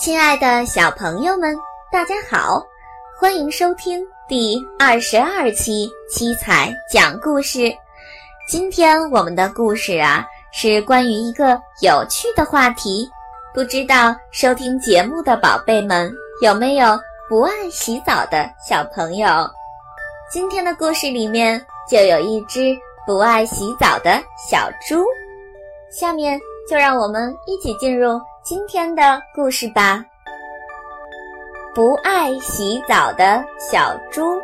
亲爱的小朋友们，大家好，欢迎收听第二十二期七彩讲故事。今天我们的故事啊，是关于一个有趣的话题。不知道收听节目的宝贝们有没有不爱洗澡的小朋友？今天的故事里面就有一只不爱洗澡的小猪。下面就让我们一起进入。今天的故事吧。不爱洗澡的小猪，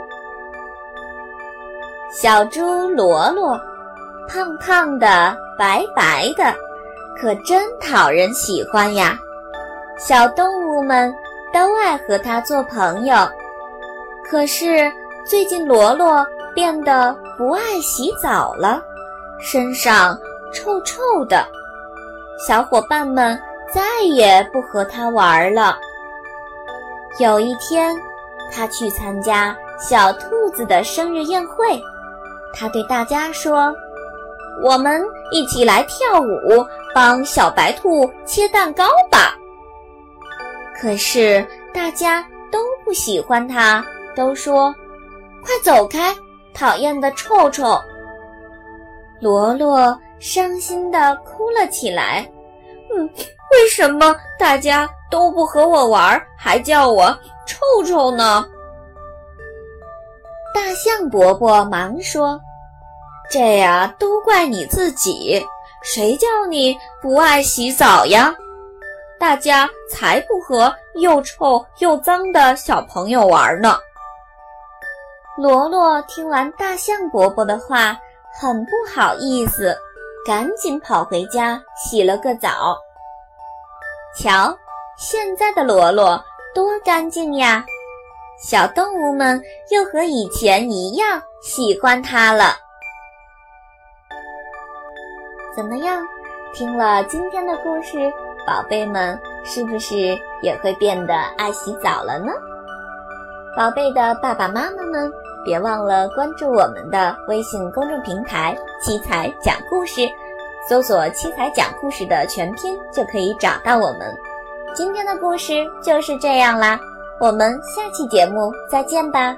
小猪罗罗，胖胖的，白白的，可真讨人喜欢呀！小动物们都爱和它做朋友。可是最近罗罗变得不爱洗澡了，身上臭臭的，小伙伴们。再也不和他玩了。有一天，他去参加小兔子的生日宴会，他对大家说：“我们一起来跳舞，帮小白兔切蛋糕吧。”可是大家都不喜欢他，都说：“快走开，讨厌的臭臭！”罗罗伤心地哭了起来。嗯。为什么大家都不和我玩，还叫我臭臭呢？大象伯伯忙说：“这呀，都怪你自己，谁叫你不爱洗澡呀？大家才不和又臭又脏的小朋友玩呢。”罗罗听完大象伯伯的话，很不好意思，赶紧跑回家洗了个澡。瞧，现在的罗罗多干净呀！小动物们又和以前一样喜欢它了。怎么样？听了今天的故事，宝贝们是不是也会变得爱洗澡了呢？宝贝的爸爸妈妈们，别忘了关注我们的微信公众平台“七彩讲故事”。搜索“七彩讲故事”的全拼就可以找到我们。今天的故事就是这样啦，我们下期节目再见吧。